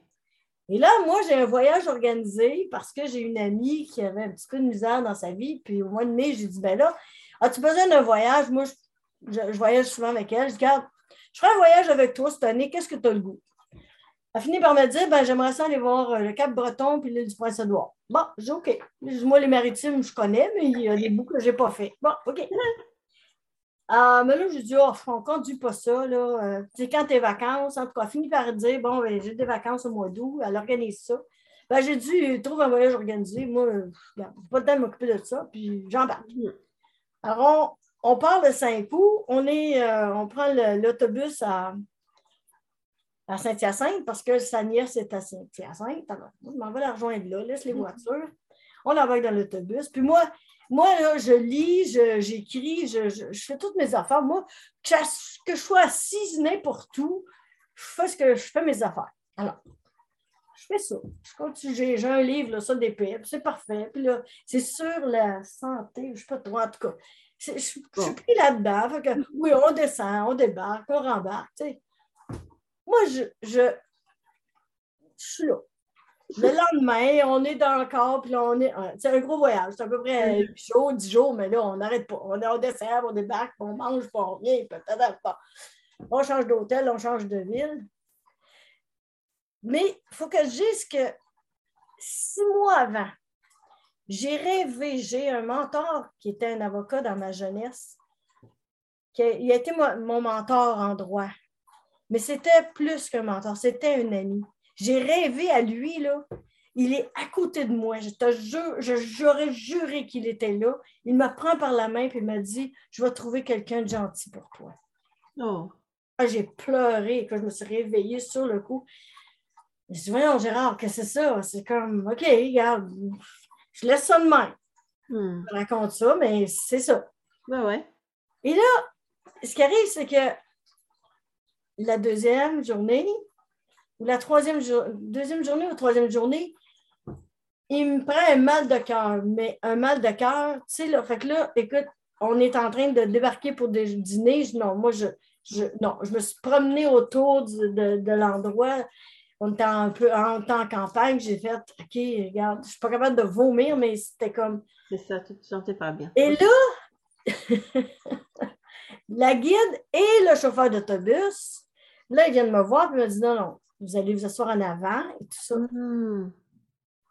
Et là, moi, j'ai un voyage organisé parce que j'ai une amie qui avait un petit peu de misère dans sa vie. Puis au mois de mai, j'ai dit Ben là, as-tu besoin d'un voyage? Moi, je, voyage souvent avec elle. Je dis Regarde, je ferai un voyage avec toi cette année, qu'est-ce que tu as le goût? Elle a fini par me dire, ben, j'aimerais ça aller voir euh, le Cap Breton puis l'île du Prince-Édouard. Bon, j'ai OK. Moi, les maritimes, je connais, mais il y a des bouts que je n'ai pas fait. Bon, OK. Euh, mais là, j'ai dit, oh, on ne conduit pas ça. Là. c'est euh, quand tes vacances, en tout cas, finit par dire, bon, ben, j'ai des vacances au mois d'août, elle organise ça. Ben, j'ai dit, trouve un voyage organisé. Moi, je n'ai pas le temps de m'occuper de ça, puis j'embarque. Alors, on, part de Saint-Cloud, on, on prend l'autobus à, à Saint-Hyacinthe parce que sa nièce est à Saint-Hyacinthe. Alors, je m'en vais la rejoindre là, laisse les mm. voitures. On embarque dans l'autobus. Puis moi, moi là, je lis, j'écris, je, fais toutes mes affaires. Moi, que, je sois assise n'importe où, je fais ce que je fais mes affaires. Alors, je fais ça. J'ai un livre là, sur des c'est parfait. Puis là, c'est sur la santé, je ne sais pas trop, en tout cas. Je, suis pris là-dedans. Oui, on descend, on débarque, on rembarque. Moi, je, je, suis là. Le lendemain, on est dans le corps, puis là, on est. C'est un gros voyage. C'est à peu près 8 jours, 10 jours, mais là, on n'arrête pas. On, on descend, on débarque, on mange, puis on revient, peut-être pas. On change d'hôtel, on change de ville. Mais il faut que je dise que six mois avant, j'ai rêvé, j'ai un mentor qui était un avocat dans ma jeunesse, qui a, il a été mon mentor en droit. Mais c'était plus qu'un mentor, c'était un ami. J'ai rêvé à lui, là. Il est à côté de moi. Je te jure, j'aurais juré qu'il était là. Il me prend par la main et il m'a dit Je vais trouver quelqu'un de gentil pour toi. Oh. Ah, j'ai pleuré quand je me suis réveillée sur le coup. Je dit Voyons, Gérard, qu'est-ce que c'est ça? C'est comme OK, regarde, je laisse ça de main. Hmm. Je raconte ça, mais c'est ça. Ben ouais. Et là, ce qui arrive, c'est que la deuxième journée, ou la troisième deuxième journée ou troisième journée, il me prend un mal de cœur. Mais un mal de cœur, tu sais, là, fait que là, écoute, on est en train de débarquer pour des dîner. non, moi, je, je, non, je me suis promenée autour de, l'endroit. On était un peu en, en campagne. J'ai fait, OK, regarde, je ne suis pas capable de vomir, mais c'était comme. C'est ça, tu te sentais pas bien. Et là, la guide et le chauffeur d'autobus Là, il vient de me voir et me dit non, non, vous allez vous asseoir en avant et tout ça. Mm-hmm.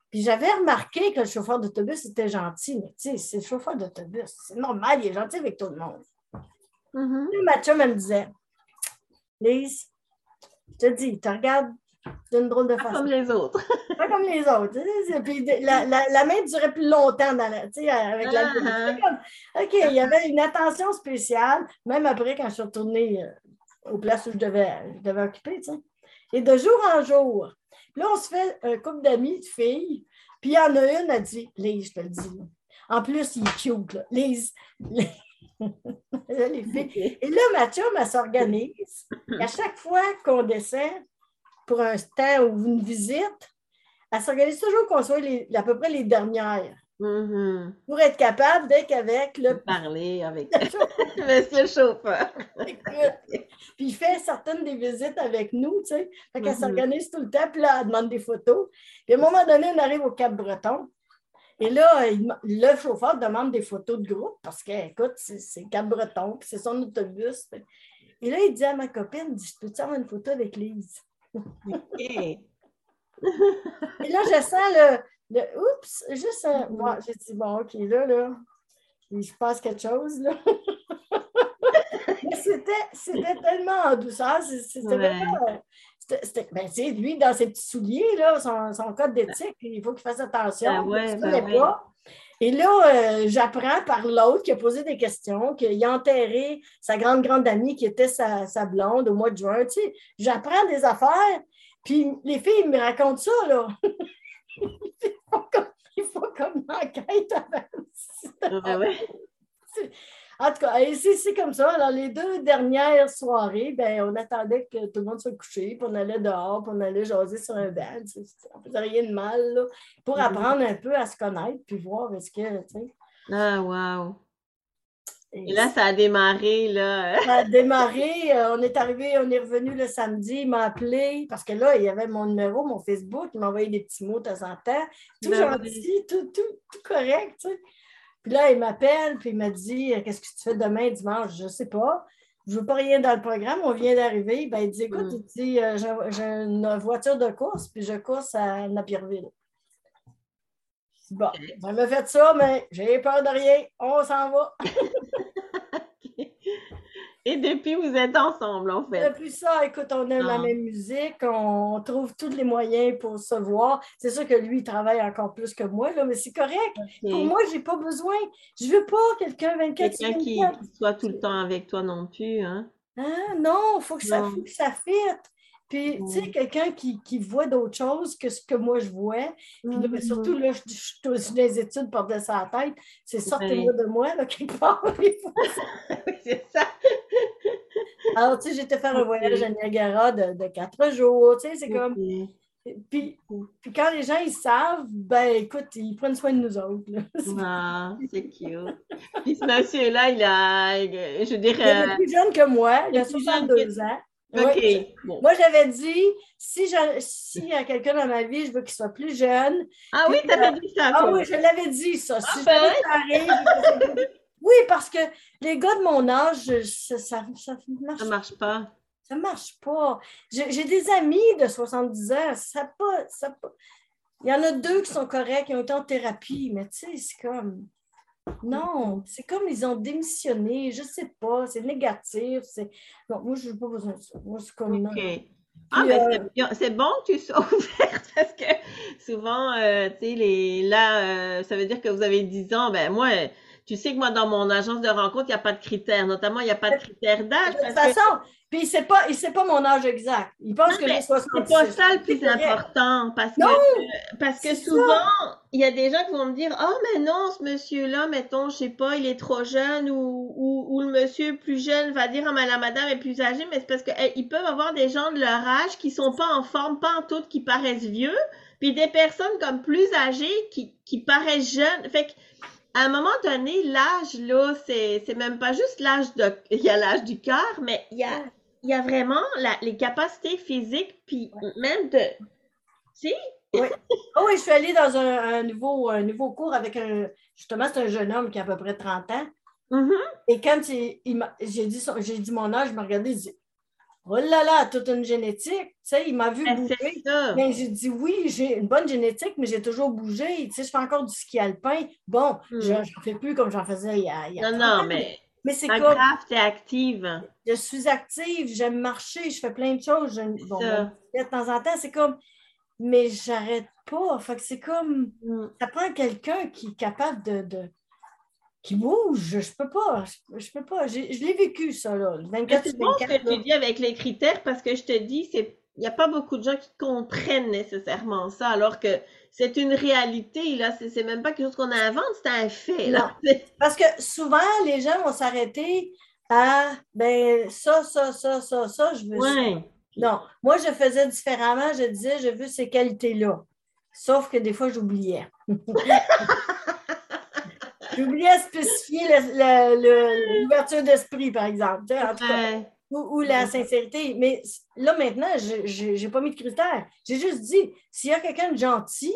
Puis j'avais remarqué que le chauffeur d'autobus était gentil, mais tu sais, c'est le chauffeur d'autobus. C'est normal, il est gentil avec tout le monde. Mm-hmm. Mathieu me disait Lise, je te dis, il te regarde d'une drôle de façon. Pas comme les autres. Pas comme les autres. Puis la, la, main durait plus longtemps dans la, avec la. Uh-huh. OK, il y avait une attention spéciale, même après quand je suis retournée euh, aux places où je devais, je devais occuper. Tu sais. Et de jour en jour, là, on se fait un couple d'amis, de filles, puis il y en a une, elle dit Lise, je te le dis. En plus, il est cute, là. Lise. les filles. Et là, Mathieu, elle s'organise. À chaque fois qu'on descend pour un stand ou une visite, elle s'organise toujours qu'on soit à peu près les dernières. Mm-hmm. Pour être capable d'être avec le. Parler avec monsieur le chauffeur. puis il fait certaines des visites avec nous, tu sais. Fait qu'elle mm-hmm. s'organise tout le temps, puis là, elle demande des photos. Puis à un moment donné, on arrive au Cap-Breton. Et là, le chauffeur demande des photos de groupe parce que, écoute, c'est Cap-Breton, puis c'est son autobus. Et là, il dit à ma copine, il je peux-tu avoir une photo avec Lise? Et là, je sens le, le oups, juste un. Moi, j'ai dit, bon, OK, là, là, je passe quelque chose, là. C'était tellement en douceur, c'était vraiment. C'était, ben, tu sais, lui, dans ses petits souliers, là, son, son code d'éthique, il faut qu'il fasse attention. Ben ouais, ben pas. Et là, euh, j'apprends par l'autre qui a posé des questions, qu'il a enterré sa grande, grande amie qui était sa, sa blonde au mois de juin. Tu sais, j'apprends des affaires, puis les filles me racontent ça, là. il, faut comme, une enquête avant. En tout cas, c'est comme ça. Alors, les deux dernières soirées, ben, on attendait que tout le monde soit couché, puis on allait dehors, puis on allait jaser sur un banc. On ne faisait rien de mal, là, pour mm-hmm. apprendre un peu à se connaître, puis voir est-ce que, tu sais. Ah, wow! Et, là, ça a démarré, là. Ça a démarré. Euh, on est arrivé, on est revenu le samedi, il m'a appelé, parce que là, il y avait mon numéro, mon Facebook, il m'a envoyé des petits mots de temps en temps. Tout ben gentil, tout, tout, tout correct, tu sais. Puis là, il m'appelle, puis il m'a dit Qu'est-ce que tu fais demain, dimanche Je ne sais pas. Je ne veux pas rien dans le programme, on vient d'arriver. Ben, il dit Écoute, mm. il dit, euh, j'ai une voiture de course, puis je course à Napierville. Bon, j'avais fait ça, mais j'ai peur de rien. On s'en va. Et depuis, vous êtes ensemble, en fait. Depuis ça, écoute, on aime la même musique, on trouve tous les moyens pour se voir. C'est sûr que lui, il travaille encore plus que moi, là, mais c'est correct. Pour moi, je n'ai pas besoin. Je ne veux pas quelqu'un 24 Quelqu'un qui soit tout le temps avec toi non plus, hein? Ah, non, il faut que ça, faut que ça fitte. Puis, tu sais, quelqu'un qui, qui, voit d'autres choses que ce que moi je vois. Puis surtout, là, je, suis dans les études de sa tête. C'est sortez-moi de moi, là, quelque part. c'est ça. Alors, tu sais, j'étais faire un voyage à Niagara de, de quatre jours. Tu sais, c'est comme. Puis, puis, quand les gens ils savent, ben écoute, ils prennent soin de nous autres. Ah, c'est cute. Puis ce monsieur-là, il a, je dirais. Il est plus jeune que moi, il a 62 ans. OK. Moi, j'avais dit, si s'il y a quelqu'un dans ma vie, je veux qu'il soit plus jeune. Ah oui, tu avais dit ça. Ah oui, je l'avais dit, ça. Ah si ben. arrive, oui, parce que les gars de mon âge, ça, ça, ça marche Ça marche pas. Ça marche pas. J'ai des amis de 70 ans, ça pas, ça pas. Il y en a deux qui sont corrects, qui ont été en thérapie, mais tu sais, c'est comme. Non, c'est comme ils ont démissionné, je sais pas, c'est négatif. Non, moi, je n'ai pas besoin de ça. Moi, c'est comme. OK. ah, mais euh, c'est bon que tu sois ouverte parce que souvent, euh, tu sais, les... là, euh, ça veut dire que vous avez 10 ans. Ben, moi, tu sais que moi, dans mon agence de rencontre, il n'y a pas de critères. Notamment, il n'y a pas de critères d'âge. De toute façon, puis il ne sait, pas, sait pas mon âge exact. Il pense que j'ai 66. C'est pas ça le plus important. Parce que, parce que souvent, il y a des gens qui vont me dire Oh, mais non, ce monsieur-là, mettons, je ne sais pas, il est trop jeune ou, ou, le monsieur plus jeune va dire Ah, mais la madame est plus âgée. Mais c'est parce qu'ils peuvent avoir des gens de leur âge qui ne sont pas en forme, pas en tout, qui paraissent vieux. Puis des personnes comme plus âgées qui, qui paraissent jeunes. Fait que à un moment donné, l'âge, là, c'est, même pas juste l'âge de. Il y a l'âge du cœur, mais il y a, il y a vraiment les capacités physiques, puis même de. Tu sais? Oui. Oh oui, je suis allée dans un, nouveau, un nouveau cours avec un. Justement, c'est un jeune homme qui a à peu près 30 ans. Mm-hmm. Et quand j'ai, dit j'ai dit mon âge, il m'a regardé, il dit Oh là là, toute une génétique. Tu sais, il m'a vu ben, bouger. Mais j'ai dit oui, j'ai une bonne génétique, mais j'ai toujours bougé. Tu sais, je fais encore du ski alpin. Bon, je n'en hmm. fais plus comme j'en faisais il y a. Il y a non, non, mais. Mais c'est comme. grave, tu es active. Je suis active, j'aime marcher, je fais plein de choses. bon, de temps en temps, c'est comme. Mais j'arrête pas. Fait que c'est comme. Hmm. Ça prend quelqu'un qui est capable de qui bouge. Je peux pas. Je, peux pas. Je, l'ai vécu, ça, là. 24 C'est bon ce que tu dis avec les critères parce que je te dis, c'est il n'y a pas beaucoup de gens qui comprennent nécessairement ça, alors que c'est une réalité, là. C'est même pas quelque chose qu'on invente, c'est un fait, là. Parce que souvent, les gens vont s'arrêter à, ben, ça, ça, ça, ça, ça, je veux ça. Non, moi, je faisais différemment. Je disais, je veux ces qualités-là. Sauf que des fois, j'oubliais. J'ai oublié à spécifier l'ouverture d'esprit, par exemple, ou, la sincérité. Mais là, maintenant, je n'ai pas mis de critères. J'ai juste dit, s'il y a quelqu'un de gentil,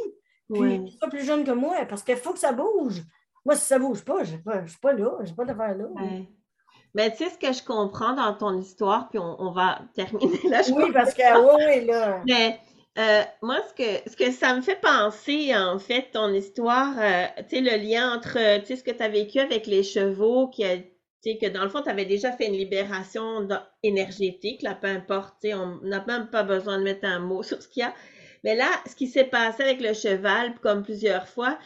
puis qui soit plus jeune que moi, parce qu'il faut que ça bouge. Moi, si ça ne bouge pas, je ne suis pas là, je n'ai pas d'affaire là. Mais tu sais ce que je comprends dans ton histoire, puis on, va terminer là. oui, parce que oui, oui, là. Mais euh, moi, ce que, ce que ça me fait penser, en fait, ton histoire, euh, tu sais, le lien entre, tu sais, ce que tu as vécu avec les chevaux, qui a, tu sais, que dans le fond, tu avais déjà fait une libération énergétique, là, peu importe, tu on n'a même pas besoin de mettre un mot sur ce qu'il y a. Mais là, ce qui s'est passé avec le cheval, comme plusieurs fois,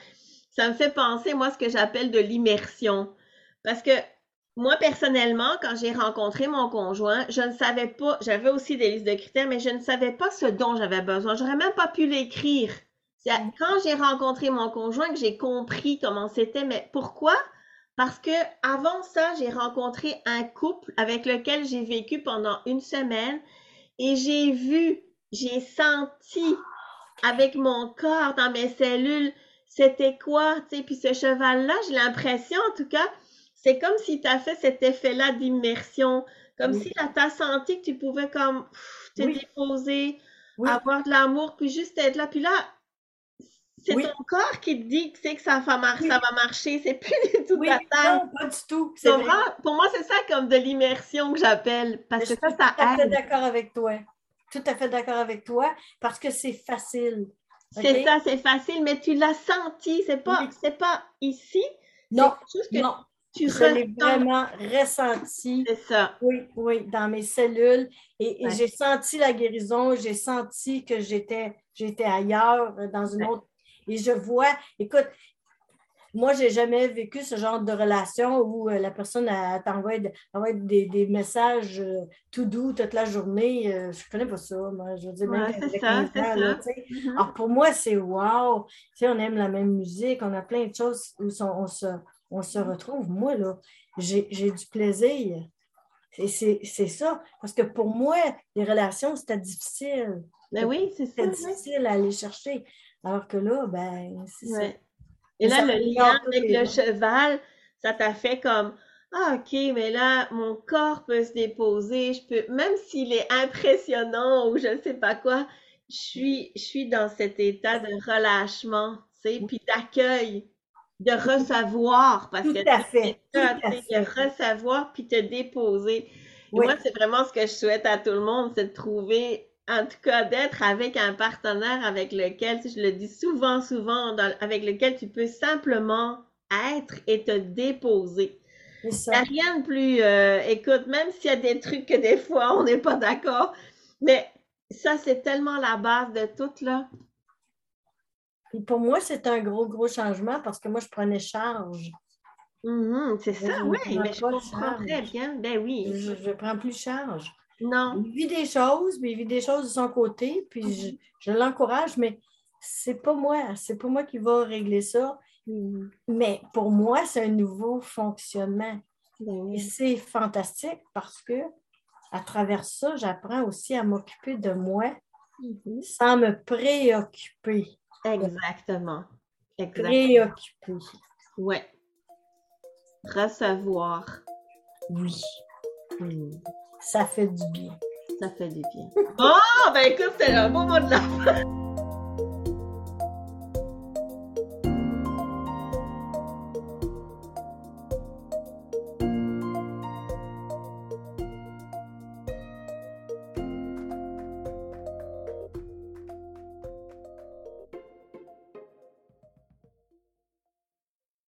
ça me fait penser, moi, ce que j'appelle de l'immersion. Parce que moi, personnellement, quand j'ai rencontré mon conjoint, je ne savais pas, j'avais aussi des listes de critères, mais je ne savais pas ce dont j'avais besoin. J'aurais même pas pu l'écrire. C'est mm. quand j'ai rencontré mon conjoint que j'ai compris comment c'était. Mais pourquoi? Parce que avant ça, j'ai rencontré un couple avec lequel j'ai vécu pendant une semaine et j'ai vu, j'ai senti avec mon corps dans mes cellules, c'était quoi, tu sais, puis ce cheval-là, j'ai l'impression en tout cas, c'est comme si tu as fait cet effet-là d'immersion, comme si tu as senti que tu pouvais comme te déposer, avoir de l'amour, puis juste être là. Puis là, c'est ton corps qui te dit que c'est que ça va, marcher, ça va marcher, c'est plus du tout ta tête. Non, pas du tout. pour moi, c'est ça comme de l'immersion que j'appelle, parce que ça, ça aide. Tout à fait d'accord avec toi. Tout à fait d'accord avec toi, parce que c'est facile. C'est ça, c'est facile, mais tu l'as senti, c'est pas, c'est pas ici. Non, non. Tu je l'ai vraiment ressenti. C'est ça. Oui, oui, dans mes cellules. Et, j'ai senti la guérison, j'ai senti que j'étais, j'étais ailleurs, euh, dans une autre. Et je vois, écoute, moi, je n'ai jamais vécu ce genre de relation où euh, la personne t'envoie des, des, messages euh, tout doux toute la journée. je ne connais pas ça, moi. Je veux dire, même avec ça, ça. Alors, pour moi, c'est wow. Tu sais, on aime la même musique, on a plein de choses où on se on se retrouve. Moi, là, j'ai du plaisir. C'est ça. Parce que pour moi, les relations, c'était difficile. Ben oui, c'est ça. difficile à aller chercher. Alors que là, ben, c'est ça. Et là, le lien avec le cheval, ça t'a fait comme Ah, OK, mais là, mon corps peut se déposer. Je peux, même s'il est impressionnant ou je ne sais pas quoi, je suis, je suis dans cet état de relâchement, tu sais, puis d'accueil de recevoir, parce que à fait, de recevoir puis te déposer. Moi, c'est vraiment ce que je souhaite à tout le monde, c'est de trouver, en tout cas, d'être avec un partenaire avec lequel, je le dis souvent, souvent, avec lequel tu peux simplement être et te déposer. Il n'y a rien de plus, euh, écoute, même s'il y a des trucs que des fois on n'est pas d'accord, mais ça, c'est tellement la base de tout, là pour moi, c'est un gros, gros changement parce que moi, je prenais charge. Mm-hmm, c'est ça, oui, mais je comprends très bien. Ben oui. Je ne prends plus charge. Non. Il vit des choses, mais il vit des choses de son côté, puis mm-hmm. je, l'encourage, mais c'est pas moi. C'est pas moi qui va régler ça. Mm-hmm. Mais pour moi, c'est un nouveau fonctionnement. Ben Et c'est fantastique parce que à travers ça, j'apprends aussi à m'occuper de moi sans me préoccuper. Exactement. Exactement. Préoccupé. Ouais. Recevoir. Oui. Hmm. Ça fait du bien. Ça fait du bien. oh, ben écoute, c'est un beau mot de la fin.